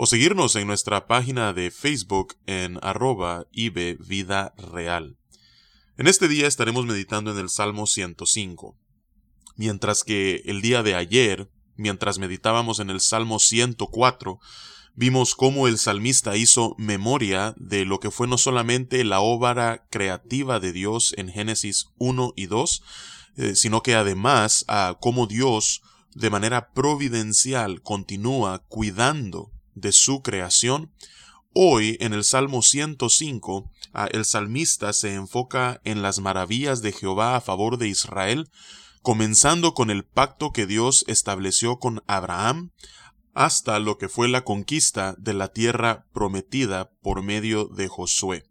o seguirnos en nuestra página de Facebook en arroba Vida Real. En este día estaremos meditando en el Salmo 105, mientras que el día de ayer, mientras meditábamos en el Salmo 104, vimos cómo el salmista hizo memoria de lo que fue no solamente la obra creativa de Dios en Génesis 1 y 2, eh, sino que además a cómo Dios de manera providencial continúa cuidando de su creación, hoy en el Salmo 105 ah, el salmista se enfoca en las maravillas de Jehová a favor de Israel, comenzando con el pacto que Dios estableció con Abraham, hasta lo que fue la conquista de la tierra prometida por medio de Josué.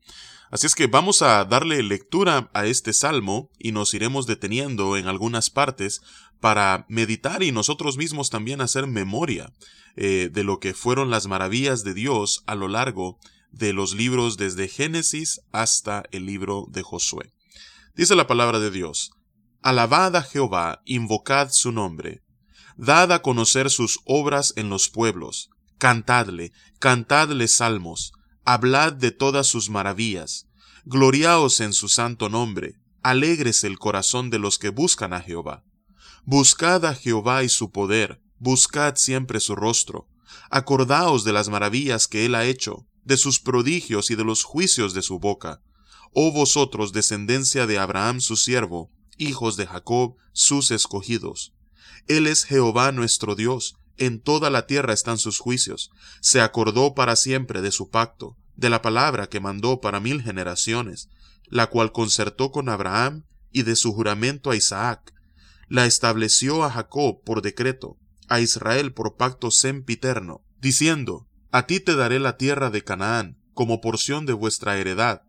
Así es que vamos a darle lectura a este salmo y nos iremos deteniendo en algunas partes para meditar y nosotros mismos también hacer memoria eh, de lo que fueron las maravillas de Dios a lo largo de los libros desde Génesis hasta el libro de Josué. Dice la palabra de Dios, Alabad a Jehová, invocad su nombre, dad a conocer sus obras en los pueblos, cantadle, cantadle salmos, hablad de todas sus maravillas, gloriaos en su santo nombre, alegres el corazón de los que buscan a Jehová. Buscad a Jehová y su poder, buscad siempre su rostro. Acordaos de las maravillas que él ha hecho, de sus prodigios y de los juicios de su boca. Oh vosotros, descendencia de Abraham su siervo, hijos de Jacob, sus escogidos. Él es Jehová nuestro Dios, en toda la tierra están sus juicios. Se acordó para siempre de su pacto, de la palabra que mandó para mil generaciones, la cual concertó con Abraham y de su juramento a Isaac, la estableció a Jacob por decreto, a Israel por pacto sempiterno, diciendo, A ti te daré la tierra de Canaán, como porción de vuestra heredad,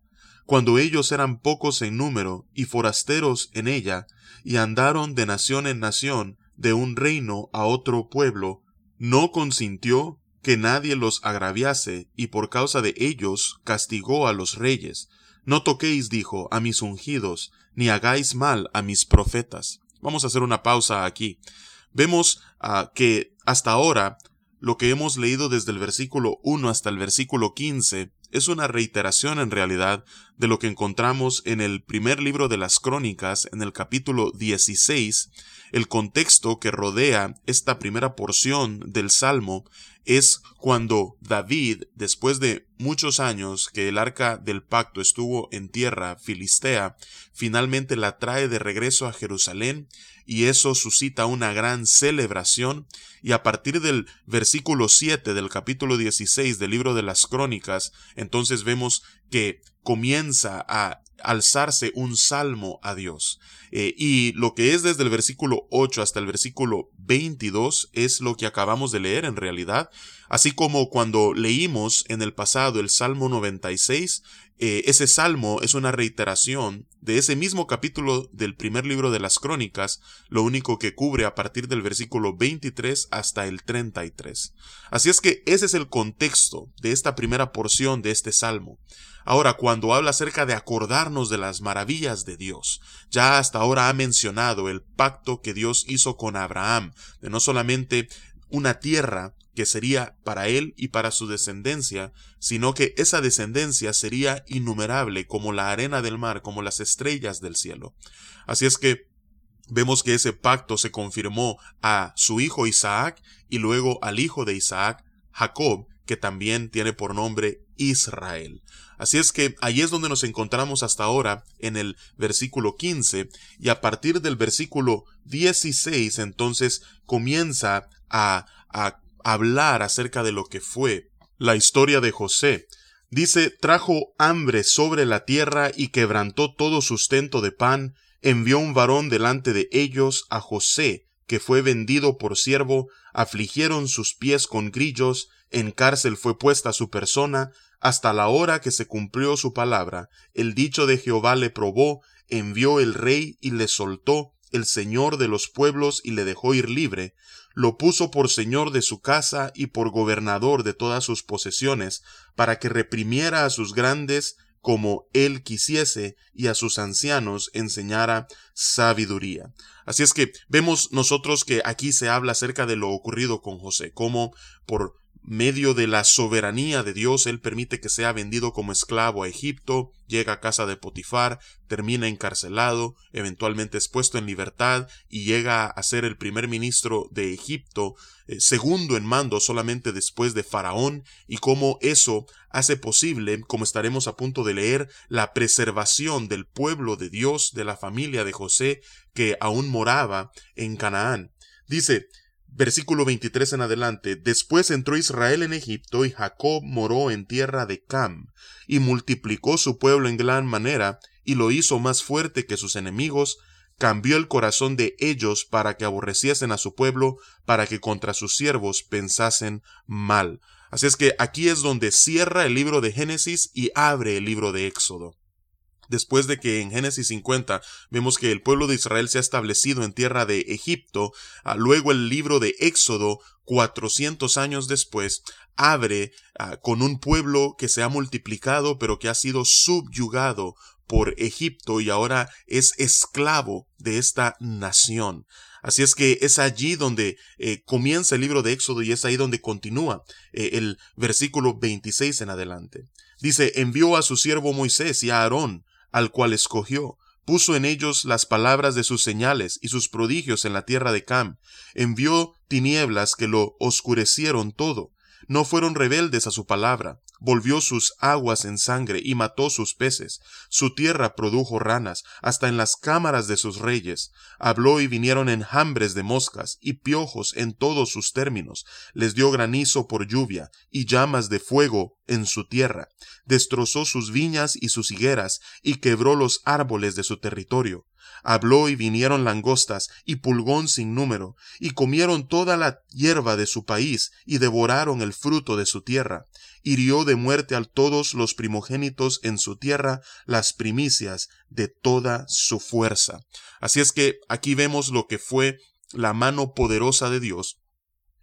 cuando ellos eran pocos en número y forasteros en ella, y andaron de nación en nación, de un reino a otro pueblo, no consintió que nadie los agraviase, y por causa de ellos castigó a los reyes. No toquéis, dijo, a mis ungidos, ni hagáis mal a mis profetas. Vamos a hacer una pausa aquí. Vemos ah, que hasta ahora lo que hemos leído desde el versículo 1 hasta el versículo 15 es una reiteración en realidad de lo que encontramos en el primer libro de las crónicas en el capítulo 16. El contexto que rodea esta primera porción del Salmo es cuando David, después de muchos años que el arca del pacto estuvo en tierra filistea, finalmente la trae de regreso a Jerusalén y eso suscita una gran celebración y a partir del versículo 7 del capítulo 16 del libro de las crónicas, entonces vemos que comienza a alzarse un salmo a Dios. Eh, y lo que es desde el versículo 8 hasta el versículo 22 es lo que acabamos de leer en realidad. Así como cuando leímos en el pasado el Salmo 96, eh, ese salmo es una reiteración de ese mismo capítulo del primer libro de las crónicas, lo único que cubre a partir del versículo 23 hasta el 33. Así es que ese es el contexto de esta primera porción de este salmo. Ahora, cuando habla acerca de acordarnos de las maravillas de Dios, ya hasta ahora ha mencionado el pacto que Dios hizo con Abraham, de no solamente una tierra que sería para él y para su descendencia, sino que esa descendencia sería innumerable como la arena del mar, como las estrellas del cielo. Así es que vemos que ese pacto se confirmó a su hijo Isaac y luego al hijo de Isaac, Jacob, que también tiene por nombre Israel. Así es que ahí es donde nos encontramos hasta ahora en el versículo 15 y a partir del versículo 16 entonces comienza a, a hablar acerca de lo que fue la historia de José. Dice, trajo hambre sobre la tierra y quebrantó todo sustento de pan, envió un varón delante de ellos a José, que fue vendido por siervo, afligieron sus pies con grillos, en cárcel fue puesta su persona, hasta la hora que se cumplió su palabra, el dicho de Jehová le probó, envió el rey y le soltó, el señor de los pueblos y le dejó ir libre, lo puso por señor de su casa y por gobernador de todas sus posesiones, para que reprimiera a sus grandes como él quisiese y a sus ancianos enseñara sabiduría. Así es que vemos nosotros que aquí se habla acerca de lo ocurrido con José, como por medio de la soberanía de Dios, Él permite que sea vendido como esclavo a Egipto, llega a casa de Potifar, termina encarcelado, eventualmente expuesto en libertad y llega a ser el primer ministro de Egipto, eh, segundo en mando solamente después de Faraón, y cómo eso hace posible, como estaremos a punto de leer, la preservación del pueblo de Dios, de la familia de José, que aún moraba en Canaán. Dice, Versículo 23 en adelante. Después entró Israel en Egipto y Jacob moró en tierra de Cam, y multiplicó su pueblo en gran manera, y lo hizo más fuerte que sus enemigos, cambió el corazón de ellos para que aborreciesen a su pueblo, para que contra sus siervos pensasen mal. Así es que aquí es donde cierra el libro de Génesis y abre el libro de Éxodo después de que en Génesis 50 vemos que el pueblo de Israel se ha establecido en tierra de Egipto, ah, luego el libro de Éxodo, 400 años después, abre ah, con un pueblo que se ha multiplicado pero que ha sido subyugado por Egipto y ahora es esclavo de esta nación. Así es que es allí donde eh, comienza el libro de Éxodo y es ahí donde continúa eh, el versículo 26 en adelante. Dice, envió a su siervo Moisés y a Aarón al cual escogió, puso en ellos las palabras de sus señales y sus prodigios en la tierra de Cam, envió tinieblas que lo oscurecieron todo, no fueron rebeldes a su palabra, volvió sus aguas en sangre y mató sus peces, su tierra produjo ranas, hasta en las cámaras de sus reyes, habló y vinieron enjambres de moscas y piojos en todos sus términos, les dio granizo por lluvia y llamas de fuego en su tierra, destrozó sus viñas y sus higueras y quebró los árboles de su territorio, Habló y vinieron langostas y pulgón sin número, y comieron toda la hierba de su país, y devoraron el fruto de su tierra. Hirió de muerte a todos los primogénitos en su tierra, las primicias de toda su fuerza. Así es que aquí vemos lo que fue la mano poderosa de Dios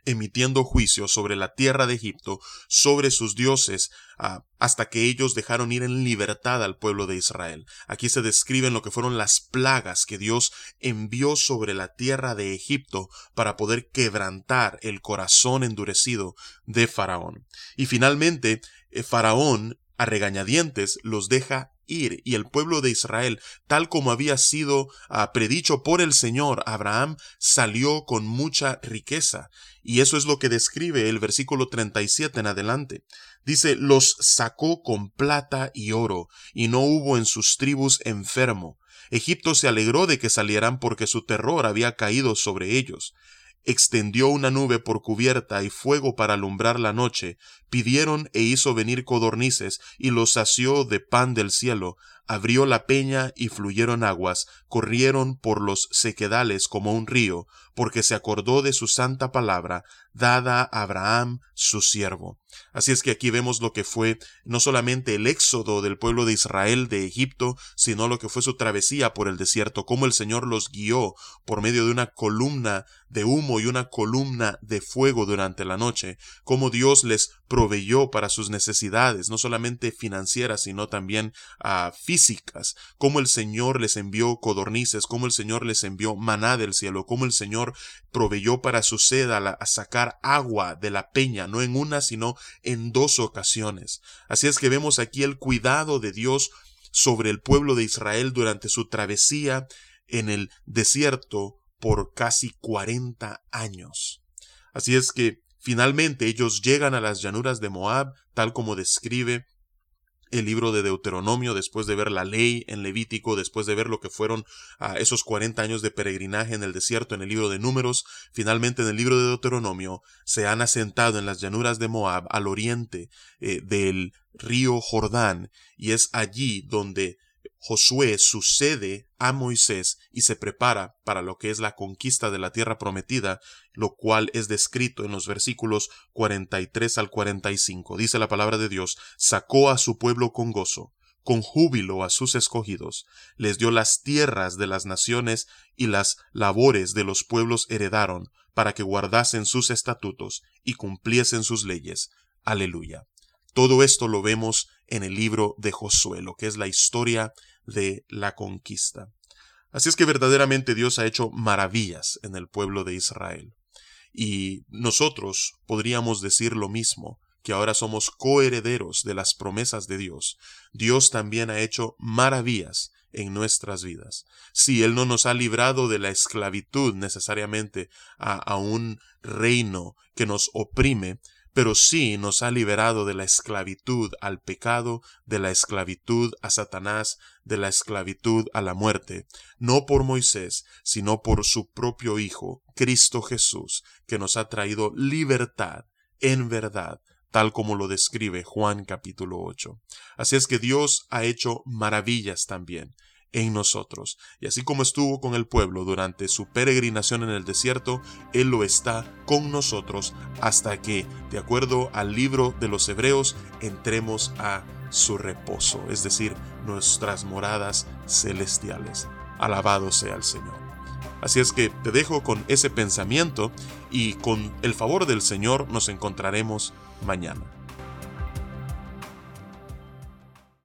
emitiendo juicio sobre la tierra de Egipto, sobre sus dioses, ah, hasta que ellos dejaron ir en libertad al pueblo de Israel. Aquí se describen lo que fueron las plagas que Dios envió sobre la tierra de Egipto para poder quebrantar el corazón endurecido de Faraón. Y finalmente, eh, Faraón a regañadientes los deja ir y el pueblo de Israel, tal como había sido ah, predicho por el Señor, Abraham salió con mucha riqueza. Y eso es lo que describe el versículo 37 en adelante. Dice, los sacó con plata y oro, y no hubo en sus tribus enfermo. Egipto se alegró de que salieran porque su terror había caído sobre ellos extendió una nube por cubierta y fuego para alumbrar la noche, pidieron e hizo venir codornices, y los sació de pan del cielo, abrió la peña y fluyeron aguas, corrieron por los sequedales como un río, porque se acordó de su santa palabra, dada a Abraham su siervo. Así es que aquí vemos lo que fue no solamente el éxodo del pueblo de Israel de Egipto, sino lo que fue su travesía por el desierto, cómo el Señor los guió por medio de una columna de humo y una columna de fuego durante la noche, cómo Dios les proveyó para sus necesidades, no solamente financieras, sino también físicas, cómo el Señor les envió codornices, cómo el Señor les envió maná del cielo, cómo el Señor proveyó para su sed a sacar agua de la peña, no en una, sino en dos ocasiones. Así es que vemos aquí el cuidado de Dios sobre el pueblo de Israel durante su travesía en el desierto por casi cuarenta años. Así es que finalmente ellos llegan a las llanuras de Moab, tal como describe el libro de Deuteronomio, después de ver la ley en Levítico, después de ver lo que fueron ah, esos 40 años de peregrinaje en el desierto en el libro de Números, finalmente en el libro de Deuteronomio se han asentado en las llanuras de Moab al oriente eh, del río Jordán y es allí donde Josué sucede a Moisés y se prepara para lo que es la conquista de la tierra prometida, lo cual es descrito en los versículos 43 al 45. Dice la palabra de Dios, sacó a su pueblo con gozo, con júbilo a sus escogidos, les dio las tierras de las naciones y las labores de los pueblos heredaron, para que guardasen sus estatutos y cumpliesen sus leyes. Aleluya. Todo esto lo vemos en el libro de Josué, lo que es la historia de la conquista. Así es que verdaderamente Dios ha hecho maravillas en el pueblo de Israel. Y nosotros podríamos decir lo mismo, que ahora somos coherederos de las promesas de Dios. Dios también ha hecho maravillas en nuestras vidas. Si Él no nos ha librado de la esclavitud necesariamente a, a un reino que nos oprime, pero sí nos ha liberado de la esclavitud al pecado, de la esclavitud a Satanás, de la esclavitud a la muerte, no por Moisés, sino por su propio Hijo, Cristo Jesús, que nos ha traído libertad en verdad, tal como lo describe Juan capítulo 8. Así es que Dios ha hecho maravillas también en nosotros. Y así como estuvo con el pueblo durante su peregrinación en el desierto, Él lo está con nosotros hasta que, de acuerdo al libro de los Hebreos, entremos a su reposo, es decir, nuestras moradas celestiales. Alabado sea el Señor. Así es que te dejo con ese pensamiento y con el favor del Señor nos encontraremos mañana.